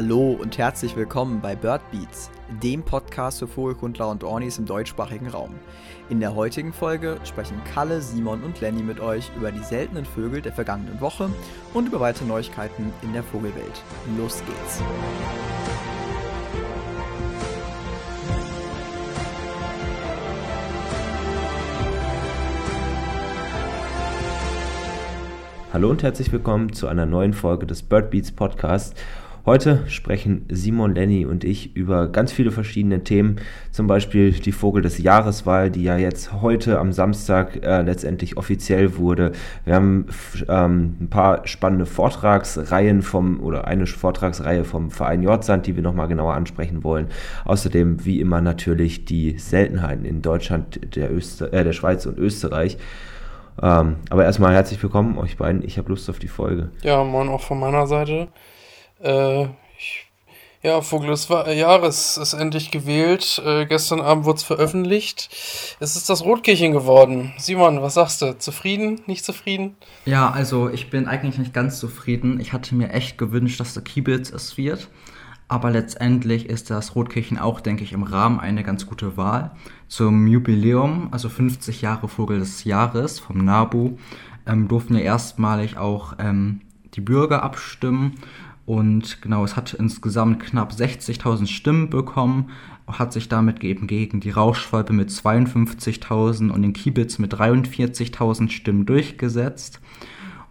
Hallo und herzlich willkommen bei Bird Beats, dem Podcast für Vogelkundler und Ornis im deutschsprachigen Raum. In der heutigen Folge sprechen Kalle, Simon und Lenny mit euch über die seltenen Vögel der vergangenen Woche und über weitere Neuigkeiten in der Vogelwelt. Los geht's! Hallo und herzlich willkommen zu einer neuen Folge des Bird Beats Podcast. Heute sprechen Simon, Lenny und ich über ganz viele verschiedene Themen, zum Beispiel die Vogel des Jahreswahl, die ja jetzt heute am Samstag äh, letztendlich offiziell wurde. Wir haben ähm, ein paar spannende Vortragsreihen vom oder eine Vortragsreihe vom Verein Jordsand, die wir nochmal genauer ansprechen wollen. Außerdem wie immer natürlich die Seltenheiten in Deutschland, der, Öster äh, der Schweiz und Österreich. Ähm, aber erstmal herzlich willkommen euch beiden. Ich habe Lust auf die Folge. Ja, moin auch von meiner Seite. Äh, ich, ja, Vogel des Jahres ist endlich gewählt. Äh, gestern Abend wurde es veröffentlicht. Es ist das Rotkehlchen geworden. Simon, was sagst du? Zufrieden? Nicht zufrieden? Ja, also ich bin eigentlich nicht ganz zufrieden. Ich hatte mir echt gewünscht, dass der Kiebitz es wird. Aber letztendlich ist das Rotkehlchen auch, denke ich, im Rahmen eine ganz gute Wahl. Zum Jubiläum, also 50 Jahre Vogel des Jahres vom NABU, ähm, durften ja erstmalig auch ähm, die Bürger abstimmen. Und genau, es hat insgesamt knapp 60.000 Stimmen bekommen, hat sich damit eben gegen die Rauschschwalbe mit 52.000 und den Kiebitz mit 43.000 Stimmen durchgesetzt.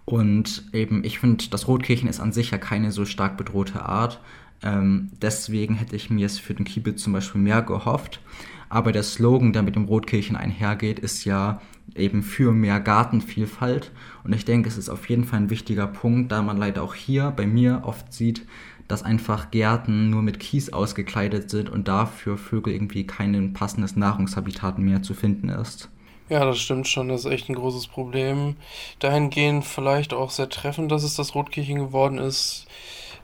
Und eben, ich finde, das Rotkehlchen ist an sich ja keine so stark bedrohte Art. Ähm, deswegen hätte ich mir es für den Kiebitz zum Beispiel mehr gehofft. Aber der Slogan, der mit dem Rotkehlchen einhergeht, ist ja eben für mehr Gartenvielfalt. Und ich denke, es ist auf jeden Fall ein wichtiger Punkt, da man leider auch hier bei mir oft sieht, dass einfach Gärten nur mit Kies ausgekleidet sind und dafür Vögel irgendwie kein passendes Nahrungshabitat mehr zu finden ist. Ja, das stimmt schon. Das ist echt ein großes Problem. Dahingehend vielleicht auch sehr treffend, dass es das Rotkehlchen geworden ist.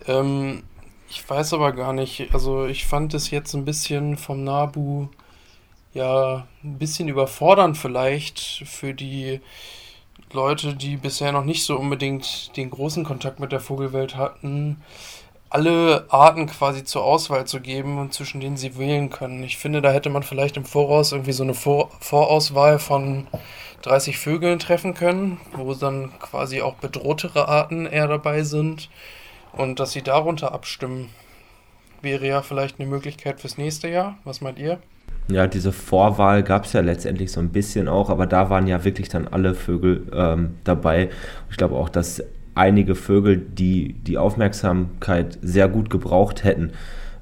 Ähm, ich weiß aber gar nicht. Also ich fand es jetzt ein bisschen vom Nabu ja ein bisschen überfordernd vielleicht für die Leute, die bisher noch nicht so unbedingt den großen Kontakt mit der Vogelwelt hatten, alle Arten quasi zur Auswahl zu geben und zwischen denen sie wählen können. Ich finde, da hätte man vielleicht im Voraus irgendwie so eine Vor Vorauswahl von 30 Vögeln treffen können, wo dann quasi auch bedrohtere Arten eher dabei sind und dass sie darunter abstimmen. Wäre ja vielleicht eine Möglichkeit fürs nächste Jahr. Was meint ihr? Ja, diese Vorwahl gab es ja letztendlich so ein bisschen auch, aber da waren ja wirklich dann alle Vögel ähm, dabei. Ich glaube auch, dass einige Vögel, die die Aufmerksamkeit sehr gut gebraucht hätten,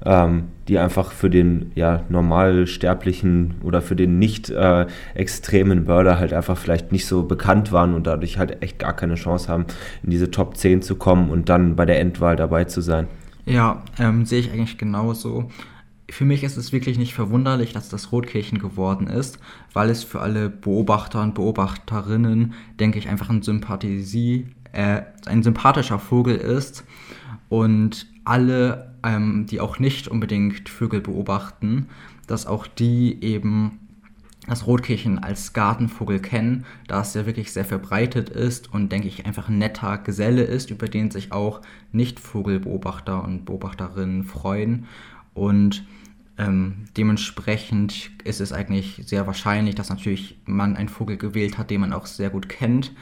ähm, die einfach für den ja, normalsterblichen oder für den nicht äh, extremen Börder halt einfach vielleicht nicht so bekannt waren und dadurch halt echt gar keine Chance haben, in diese Top 10 zu kommen und dann bei der Endwahl dabei zu sein. Ja, ähm, sehe ich eigentlich genauso für mich ist es wirklich nicht verwunderlich, dass das Rotkehlchen geworden ist, weil es für alle Beobachter und Beobachterinnen, denke ich, einfach ein Sympathie, äh, ein sympathischer Vogel ist und alle, ähm, die auch nicht unbedingt Vögel beobachten, dass auch die eben das Rotkehlchen als Gartenvogel kennen, da es ja wirklich sehr verbreitet ist und denke ich einfach ein netter Geselle ist, über den sich auch Nicht-Vogelbeobachter und Beobachterinnen freuen. Und ähm, dementsprechend ist es eigentlich sehr wahrscheinlich, dass natürlich man einen Vogel gewählt hat, den man auch sehr gut kennt.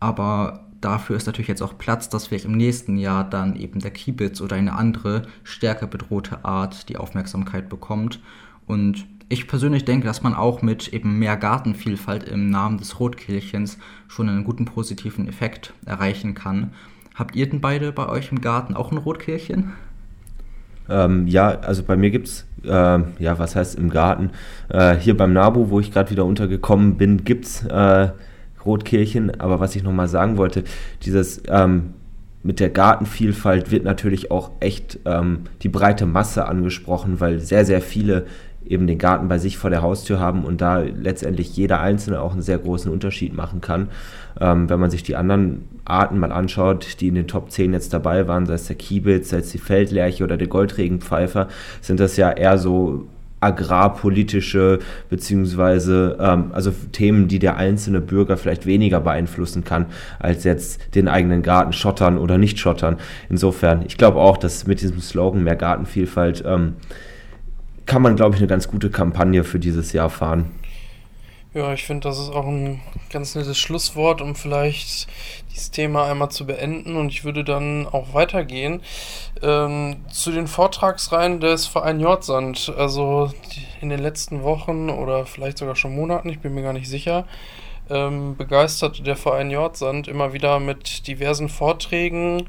Aber dafür ist natürlich jetzt auch Platz, dass vielleicht im nächsten Jahr dann eben der Kiebitz oder eine andere stärker bedrohte Art die Aufmerksamkeit bekommt. Und ich persönlich denke, dass man auch mit eben mehr Gartenvielfalt im Namen des Rotkehlchens schon einen guten positiven Effekt erreichen kann. Habt ihr denn beide bei euch im Garten auch ein Rotkehlchen? Ähm, ja, also bei mir gibt es, äh, ja, was heißt im Garten? Äh, hier beim Nabu, wo ich gerade wieder untergekommen bin, gibt es äh, Rotkehlchen. Aber was ich nochmal sagen wollte, dieses ähm, mit der Gartenvielfalt wird natürlich auch echt ähm, die breite Masse angesprochen, weil sehr, sehr viele eben den Garten bei sich vor der Haustür haben und da letztendlich jeder Einzelne auch einen sehr großen Unterschied machen kann. Ähm, wenn man sich die anderen Arten mal anschaut, die in den Top 10 jetzt dabei waren, sei es der Kiebitz, sei es die Feldlerche oder der Goldregenpfeifer, sind das ja eher so agrarpolitische beziehungsweise ähm, also Themen, die der einzelne Bürger vielleicht weniger beeinflussen kann, als jetzt den eigenen Garten schottern oder nicht schottern. Insofern, ich glaube auch, dass mit diesem Slogan mehr Gartenvielfalt ähm, kann man, glaube ich, eine ganz gute Kampagne für dieses Jahr fahren. Ja, ich finde, das ist auch ein ganz nettes Schlusswort, um vielleicht dieses Thema einmal zu beenden. Und ich würde dann auch weitergehen ähm, zu den Vortragsreihen des Verein Jordsand. Also in den letzten Wochen oder vielleicht sogar schon Monaten, ich bin mir gar nicht sicher, ähm, begeistert der Verein Jordsand immer wieder mit diversen Vorträgen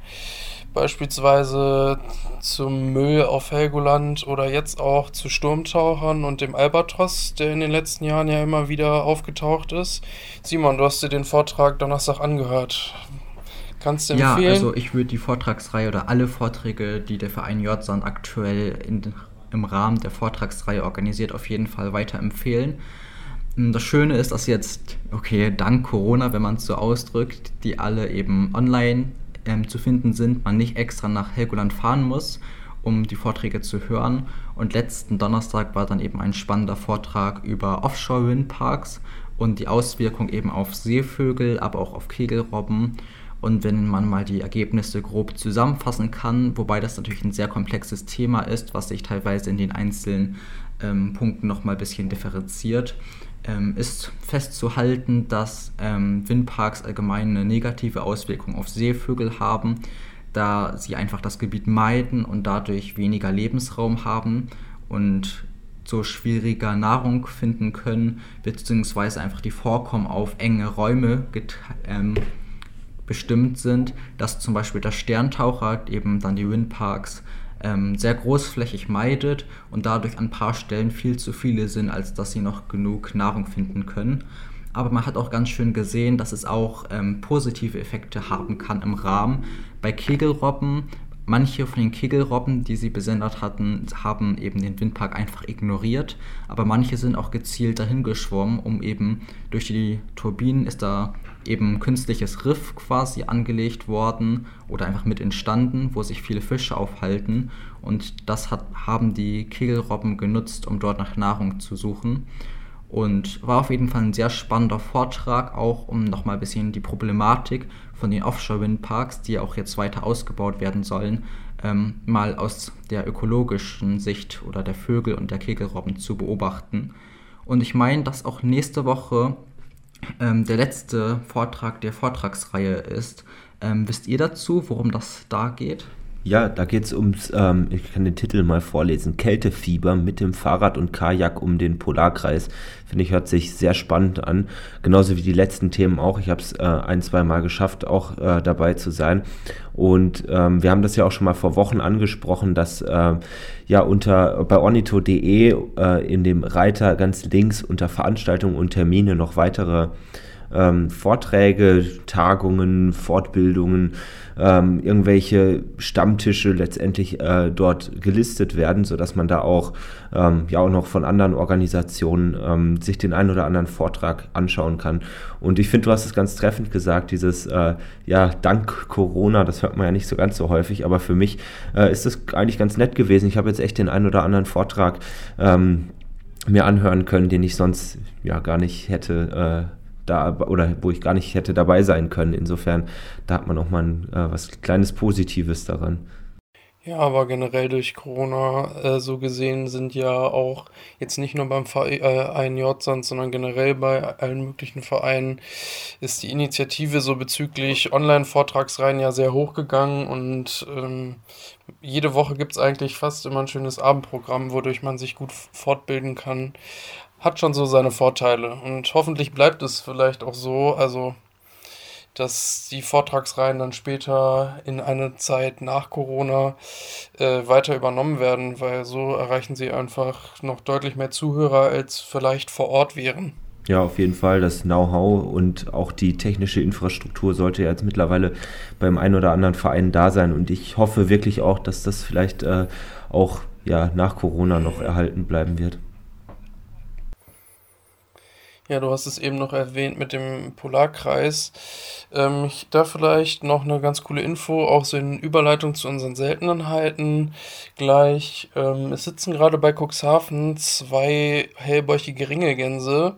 beispielsweise zum Müll auf Helgoland oder jetzt auch zu Sturmtauchern und dem Albatros, der in den letzten Jahren ja immer wieder aufgetaucht ist. Simon, du hast dir den Vortrag Donnerstag angehört. Kannst du empfehlen? Ja, also ich würde die Vortragsreihe oder alle Vorträge, die der Verein Jordsand aktuell in, im Rahmen der Vortragsreihe organisiert, auf jeden Fall weiterempfehlen. Das Schöne ist, dass jetzt, okay, dank Corona, wenn man es so ausdrückt, die alle eben online ähm, zu finden sind, man nicht extra nach Helgoland fahren muss, um die Vorträge zu hören. Und letzten Donnerstag war dann eben ein spannender Vortrag über Offshore-Windparks und die Auswirkung eben auf Seevögel, aber auch auf Kegelrobben. Und wenn man mal die Ergebnisse grob zusammenfassen kann, wobei das natürlich ein sehr komplexes Thema ist, was sich teilweise in den einzelnen ähm, Punkten nochmal ein bisschen differenziert, ähm, ist festzuhalten, dass ähm, Windparks allgemein eine negative Auswirkung auf Seevögel haben, da sie einfach das Gebiet meiden und dadurch weniger Lebensraum haben und so schwieriger Nahrung finden können, beziehungsweise einfach die Vorkommen auf enge Räume ähm, bestimmt sind, dass zum Beispiel der Sterntaucher eben dann die Windparks ähm, sehr großflächig meidet und dadurch an ein paar Stellen viel zu viele sind, als dass sie noch genug Nahrung finden können. Aber man hat auch ganz schön gesehen, dass es auch ähm, positive Effekte haben kann im Rahmen. Bei Kegelrobben, manche von den Kegelrobben, die sie besendet hatten, haben eben den Windpark einfach ignoriert. Aber manche sind auch gezielt dahin geschwommen, um eben durch die Turbinen ist da eben künstliches Riff quasi angelegt worden oder einfach mit entstanden, wo sich viele Fische aufhalten. Und das hat, haben die Kegelrobben genutzt, um dort nach Nahrung zu suchen. Und war auf jeden Fall ein sehr spannender Vortrag, auch um nochmal ein bisschen die Problematik von den Offshore-Windparks, die auch jetzt weiter ausgebaut werden sollen, ähm, mal aus der ökologischen Sicht oder der Vögel und der Kegelrobben zu beobachten. Und ich meine, dass auch nächste Woche ähm, der letzte Vortrag der Vortragsreihe ist. Ähm, wisst ihr dazu, worum das da geht? Ja, da geht es ums, ähm, ich kann den Titel mal vorlesen, Kältefieber mit dem Fahrrad und Kajak um den Polarkreis. Finde ich, hört sich sehr spannend an. Genauso wie die letzten Themen auch. Ich habe es äh, ein, zwei Mal geschafft, auch äh, dabei zu sein. Und ähm, wir haben das ja auch schon mal vor Wochen angesprochen, dass äh, ja unter bei ornito.de äh, in dem Reiter ganz links unter Veranstaltungen und Termine noch weitere ähm, Vorträge, Tagungen, Fortbildungen, ähm, irgendwelche Stammtische letztendlich äh, dort gelistet werden, sodass man da auch ähm, ja auch noch von anderen Organisationen ähm, sich den einen oder anderen Vortrag anschauen kann. Und ich finde, du hast es ganz treffend gesagt, dieses äh, ja dank Corona, das hört man ja nicht so ganz so häufig, aber für mich äh, ist das eigentlich ganz nett gewesen. Ich habe jetzt echt den einen oder anderen Vortrag ähm, mir anhören können, den ich sonst ja gar nicht hätte äh, da oder wo ich gar nicht hätte dabei sein können. Insofern, da hat man auch mal ein, äh, was kleines Positives daran. Ja, aber generell durch Corona äh, so gesehen sind ja auch jetzt nicht nur beim Verein äh, Jordsand, sondern generell bei allen möglichen Vereinen ist die Initiative so bezüglich Online-Vortragsreihen ja sehr hochgegangen und ähm, jede Woche gibt es eigentlich fast immer ein schönes Abendprogramm, wodurch man sich gut fortbilden kann hat schon so seine Vorteile. Und hoffentlich bleibt es vielleicht auch so, also dass die Vortragsreihen dann später in eine Zeit nach Corona äh, weiter übernommen werden, weil so erreichen sie einfach noch deutlich mehr Zuhörer, als vielleicht vor Ort wären. Ja, auf jeden Fall. Das Know-how und auch die technische Infrastruktur sollte jetzt mittlerweile beim einen oder anderen Verein da sein. Und ich hoffe wirklich auch, dass das vielleicht äh, auch ja, nach Corona noch erhalten bleiben wird. Ja, du hast es eben noch erwähnt mit dem Polarkreis. Ähm, ich, da vielleicht noch eine ganz coole Info, auch so in Überleitung zu unseren Seltenheiten gleich. Ähm, es sitzen gerade bei Cuxhaven zwei hellbäuchige Ringegänse,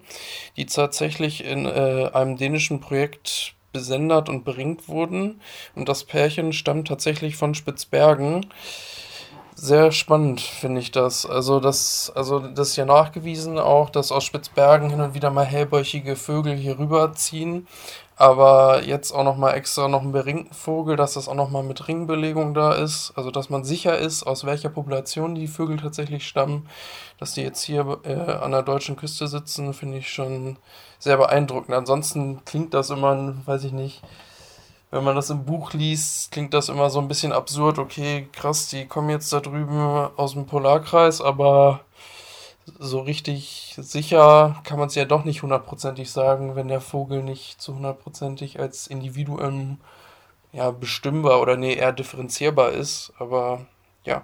die tatsächlich in äh, einem dänischen Projekt besendert und beringt wurden. Und das Pärchen stammt tatsächlich von Spitzbergen. Sehr spannend finde ich das. Also das, also das ist ja nachgewiesen auch, dass aus Spitzbergen hin und wieder mal hellbäuchige Vögel hier rüberziehen. Aber jetzt auch nochmal extra noch einen beringten Vogel, dass das auch nochmal mit Ringbelegung da ist. Also dass man sicher ist, aus welcher Population die Vögel tatsächlich stammen. Dass die jetzt hier äh, an der deutschen Küste sitzen, finde ich schon sehr beeindruckend. Ansonsten klingt das immer, weiß ich nicht, wenn man das im Buch liest, klingt das immer so ein bisschen absurd. Okay, krass, die kommen jetzt da drüben aus dem Polarkreis, aber so richtig sicher kann man es ja doch nicht hundertprozentig sagen, wenn der Vogel nicht zu hundertprozentig als Individuum ja, bestimmbar oder nee, eher differenzierbar ist. Aber ja.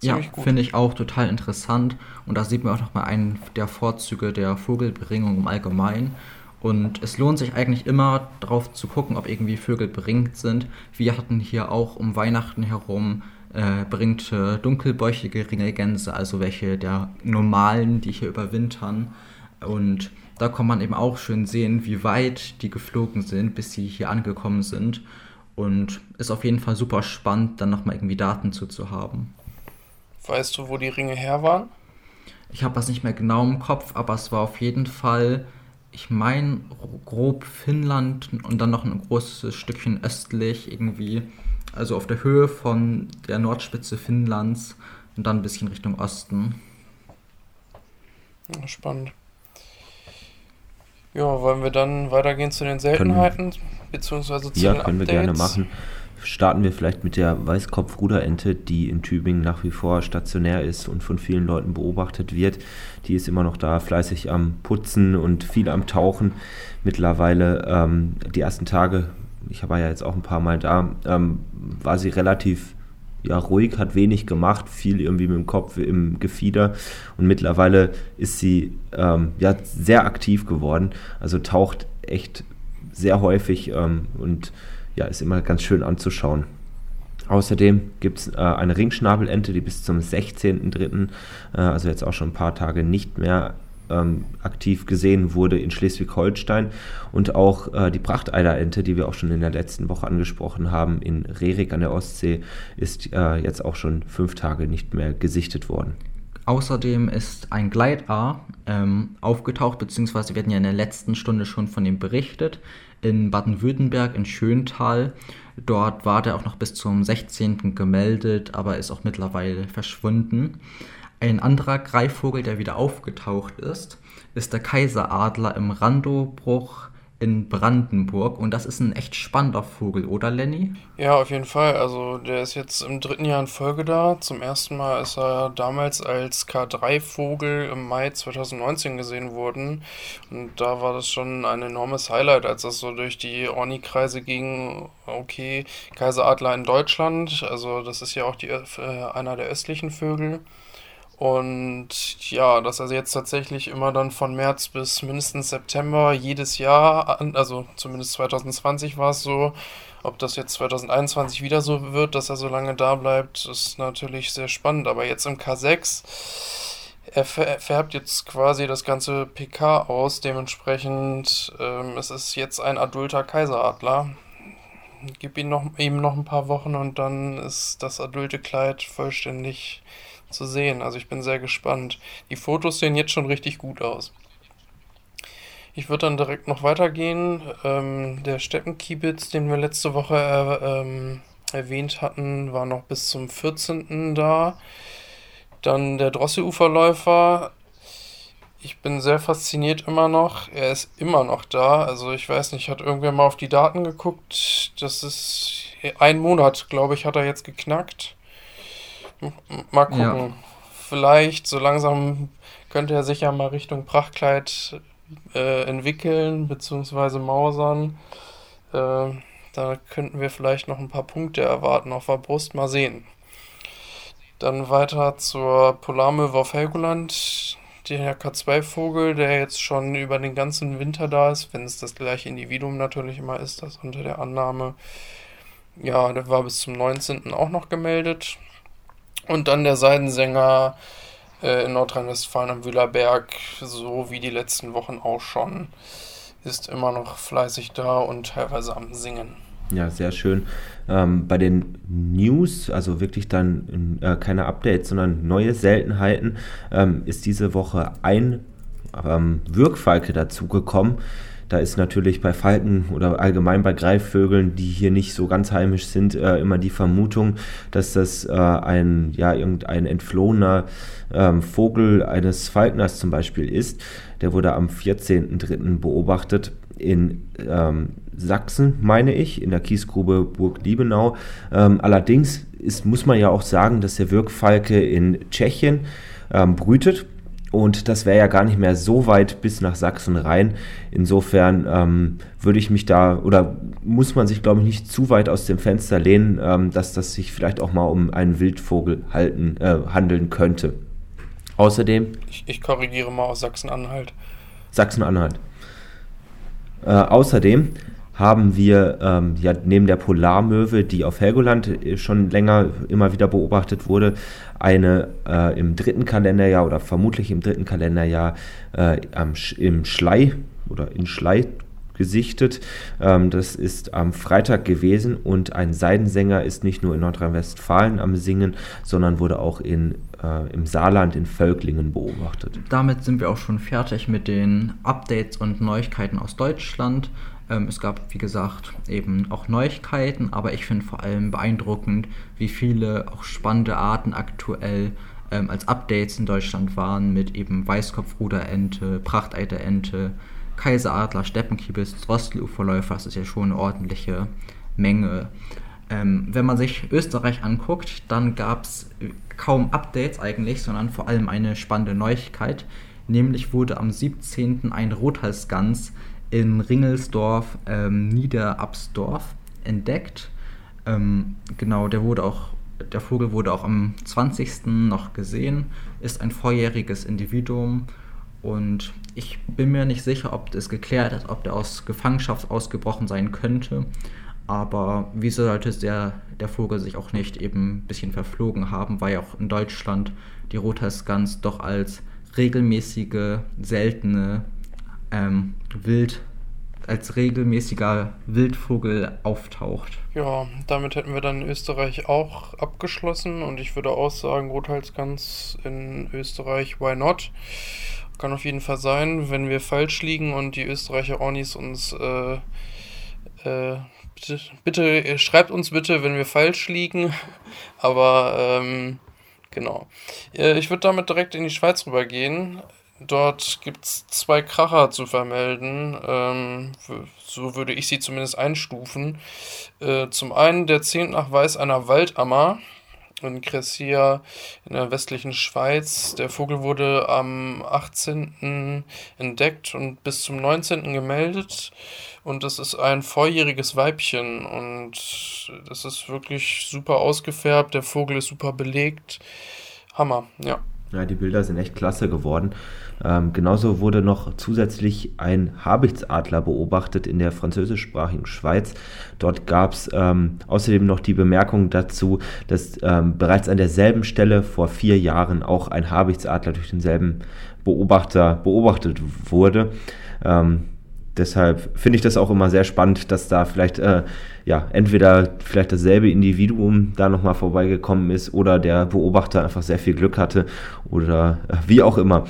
Ja, finde ich auch total interessant. Und da sieht man auch nochmal einen der Vorzüge der Vogelberingung im Allgemeinen. Und es lohnt sich eigentlich immer darauf zu gucken, ob irgendwie Vögel beringt sind. Wir hatten hier auch um Weihnachten herum äh, beringte dunkelbäuchige Ringelgänse, also welche der normalen, die hier überwintern. Und da kann man eben auch schön sehen, wie weit die geflogen sind, bis sie hier angekommen sind. Und ist auf jeden Fall super spannend, dann nochmal irgendwie Daten zu, zu haben. Weißt du, wo die Ringe her waren? Ich habe das nicht mehr genau im Kopf, aber es war auf jeden Fall ich meine, grob Finnland und dann noch ein großes Stückchen östlich irgendwie. Also auf der Höhe von der Nordspitze Finnlands und dann ein bisschen Richtung Osten. Ja, spannend. Ja, wollen wir dann weitergehen zu den Seltenheiten, können, beziehungsweise zu ja, den können Updates? wir gerne machen starten wir vielleicht mit der Weißkopfruderente, die in Tübingen nach wie vor stationär ist und von vielen Leuten beobachtet wird. Die ist immer noch da, fleißig am Putzen und viel am Tauchen. Mittlerweile ähm, die ersten Tage, ich war ja jetzt auch ein paar Mal da, ähm, war sie relativ ja, ruhig, hat wenig gemacht, viel irgendwie mit dem Kopf im Gefieder und mittlerweile ist sie ähm, ja, sehr aktiv geworden, also taucht echt sehr häufig ähm, und ja, ist immer ganz schön anzuschauen. Außerdem gibt es äh, eine Ringschnabelente, die bis zum 16.03., äh, also jetzt auch schon ein paar Tage nicht mehr ähm, aktiv gesehen wurde in Schleswig-Holstein. Und auch äh, die Prachteiderente, die wir auch schon in der letzten Woche angesprochen haben, in Rerik an der Ostsee, ist äh, jetzt auch schon fünf Tage nicht mehr gesichtet worden. Außerdem ist ein Gleitaar ähm, aufgetaucht, beziehungsweise wir hatten ja in der letzten Stunde schon von ihm berichtet in Baden-Württemberg in Schöntal. Dort war der auch noch bis zum 16. gemeldet, aber ist auch mittlerweile verschwunden. Ein anderer Greifvogel, der wieder aufgetaucht ist, ist der Kaiseradler im Randobruch in Brandenburg und das ist ein echt spannender Vogel, oder Lenny? Ja, auf jeden Fall. Also der ist jetzt im dritten Jahr in Folge da. Zum ersten Mal ist er damals als K3-Vogel im Mai 2019 gesehen worden. Und da war das schon ein enormes Highlight, als das so durch die Orni-Kreise ging. Okay, Kaiseradler in Deutschland, also das ist ja auch die, äh, einer der östlichen Vögel. Und ja, dass er jetzt tatsächlich immer dann von März bis mindestens September jedes Jahr, also zumindest 2020 war es so, ob das jetzt 2021 wieder so wird, dass er so lange da bleibt, ist natürlich sehr spannend. Aber jetzt im K6, er färbt jetzt quasi das ganze PK aus. Dementsprechend, ähm, es ist jetzt ein adulter Kaiseradler. Gib ihm noch, ihm noch ein paar Wochen und dann ist das adulte Kleid vollständig zu sehen. Also ich bin sehr gespannt. Die Fotos sehen jetzt schon richtig gut aus. Ich würde dann direkt noch weitergehen. Ähm, der Steppenkiebitz, den wir letzte Woche äh, ähm, erwähnt hatten, war noch bis zum 14. da. Dann der Drosseluferläufer. Ich bin sehr fasziniert immer noch. Er ist immer noch da. Also ich weiß nicht, hat irgendwer mal auf die Daten geguckt. Das ist ein Monat, glaube ich, hat er jetzt geknackt. Mal gucken. Ja. Vielleicht so langsam könnte er sich ja mal Richtung Prachtkleid äh, entwickeln, beziehungsweise Mausern. Äh, da könnten wir vielleicht noch ein paar Punkte erwarten auf der Brust. Mal sehen. Dann weiter zur Polarmöwe auf Helgoland. der K2-Vogel, der jetzt schon über den ganzen Winter da ist, wenn es das gleiche Individuum natürlich immer ist, das unter der Annahme. Ja, der war bis zum 19. auch noch gemeldet. Und dann der Seidensänger äh, in Nordrhein-Westfalen am Wühlerberg, so wie die letzten Wochen auch schon, ist immer noch fleißig da und teilweise am Singen. Ja, sehr schön. Ähm, bei den News, also wirklich dann äh, keine Updates, sondern neue Seltenheiten, ähm, ist diese Woche ein ähm, Wirkfalke dazugekommen. Da ist natürlich bei Falken oder allgemein bei Greifvögeln, die hier nicht so ganz heimisch sind, äh, immer die Vermutung, dass das äh, ein, ja, irgendein entflohener ähm, Vogel eines Falkners zum Beispiel ist. Der wurde am 14.03. beobachtet in ähm, Sachsen, meine ich, in der Kiesgrube Burg Liebenau. Ähm, allerdings ist, muss man ja auch sagen, dass der Wirkfalke in Tschechien ähm, brütet und das wäre ja gar nicht mehr so weit bis nach Sachsen rein. Insofern ähm, würde ich mich da, oder muss man sich, glaube ich, nicht zu weit aus dem Fenster lehnen, ähm, dass das sich vielleicht auch mal um einen Wildvogel halten, äh, handeln könnte. Außerdem. Ich, ich korrigiere mal aus Sachsen-Anhalt. Sachsen-Anhalt. Äh, außerdem haben wir ähm, ja neben der Polarmöwe, die auf Helgoland äh, schon länger immer wieder beobachtet wurde, eine äh, im dritten Kalenderjahr oder vermutlich im dritten Kalenderjahr äh, am, im Schlei oder in Schlei gesichtet. Ähm, das ist am Freitag gewesen und ein Seidensänger ist nicht nur in Nordrhein-Westfalen am Singen, sondern wurde auch in, äh, im Saarland in Völklingen beobachtet. Damit sind wir auch schon fertig mit den Updates und Neuigkeiten aus Deutschland. Ähm, es gab, wie gesagt, eben auch Neuigkeiten, aber ich finde vor allem beeindruckend, wie viele auch spannende Arten aktuell ähm, als Updates in Deutschland waren mit eben Weißkopfruderente, Prachteiterente, Kaiseradler, Steppenkibis, Drosseluferläufer. Das ist ja schon eine ordentliche Menge. Ähm, wenn man sich Österreich anguckt, dann gab es kaum Updates eigentlich, sondern vor allem eine spannende Neuigkeit. Nämlich wurde am 17. ein Rothalsgans in Ringelsdorf, ähm, Niederabsdorf entdeckt. Ähm, genau, der wurde auch, der Vogel wurde auch am 20. noch gesehen, ist ein vorjähriges Individuum und ich bin mir nicht sicher, ob es geklärt ist, ob der aus Gefangenschaft ausgebrochen sein könnte. Aber wieso sollte der, der Vogel sich auch nicht eben ein bisschen verflogen haben, weil ja auch in Deutschland die Rothalsgans doch als regelmäßige, seltene ähm, Wild als regelmäßiger Wildvogel auftaucht. Ja, damit hätten wir dann Österreich auch abgeschlossen und ich würde auch sagen, Rothalsgans in Österreich, why not? Kann auf jeden Fall sein, wenn wir falsch liegen und die Österreicher Ornis uns äh, äh, bitte, bitte, schreibt uns bitte, wenn wir falsch liegen. Aber ähm, genau. Äh, ich würde damit direkt in die Schweiz rübergehen. Dort gibt es zwei Kracher zu vermelden. Ähm, so würde ich sie zumindest einstufen. Äh, zum einen der Zehntnachweis einer Waldammer in Crescia in der westlichen Schweiz. Der Vogel wurde am 18. entdeckt und bis zum 19. gemeldet. Und das ist ein vorjähriges Weibchen und das ist wirklich super ausgefärbt. Der Vogel ist super belegt. Hammer, ja. Ja, die Bilder sind echt klasse geworden. Ähm, genauso wurde noch zusätzlich ein Habichtsadler beobachtet in der französischsprachigen Schweiz. Dort gab es ähm, außerdem noch die Bemerkung dazu, dass ähm, bereits an derselben Stelle vor vier Jahren auch ein Habichtsadler durch denselben Beobachter beobachtet wurde. Ähm, deshalb finde ich das auch immer sehr spannend, dass da vielleicht äh, ja entweder vielleicht dasselbe Individuum da nochmal vorbeigekommen ist oder der Beobachter einfach sehr viel Glück hatte oder äh, wie auch immer.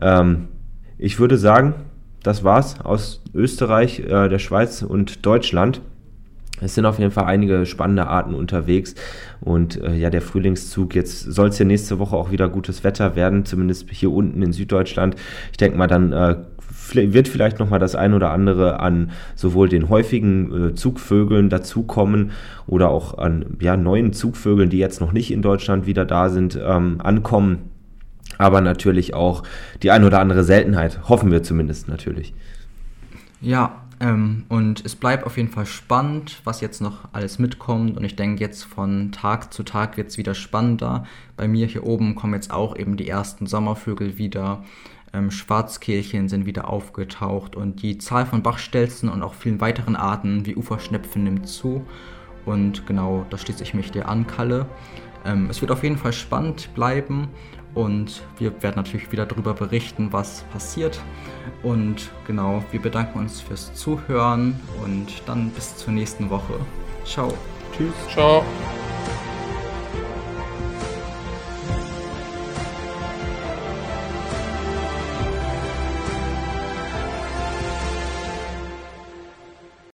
Ähm, ich würde sagen, das war's aus Österreich, äh, der Schweiz und Deutschland. Es sind auf jeden Fall einige spannende Arten unterwegs. Und äh, ja, der Frühlingszug, jetzt soll es ja nächste Woche auch wieder gutes Wetter werden, zumindest hier unten in Süddeutschland. Ich denke mal, dann äh, wird vielleicht noch mal das ein oder andere an sowohl den häufigen äh, Zugvögeln dazukommen oder auch an ja, neuen Zugvögeln, die jetzt noch nicht in Deutschland wieder da sind, ähm, ankommen. Aber natürlich auch die ein oder andere Seltenheit, hoffen wir zumindest natürlich. Ja, Ähm, und es bleibt auf jeden Fall spannend, was jetzt noch alles mitkommt. Und ich denke, jetzt von Tag zu Tag wird es wieder spannender. Bei mir hier oben kommen jetzt auch eben die ersten Sommervögel wieder. Ähm, Schwarzkehlchen sind wieder aufgetaucht und die Zahl von Bachstelzen und auch vielen weiteren Arten wie Uferschnepfen nimmt zu. Und genau, da schließe ich mich dir an, Kalle. Ähm, es wird auf jeden Fall spannend bleiben und wir werden natürlich wieder darüber berichten, was passiert. Und genau, wir bedanken uns fürs Zuhören und dann bis zur nächsten Woche. Ciao. Tschüss. Ciao.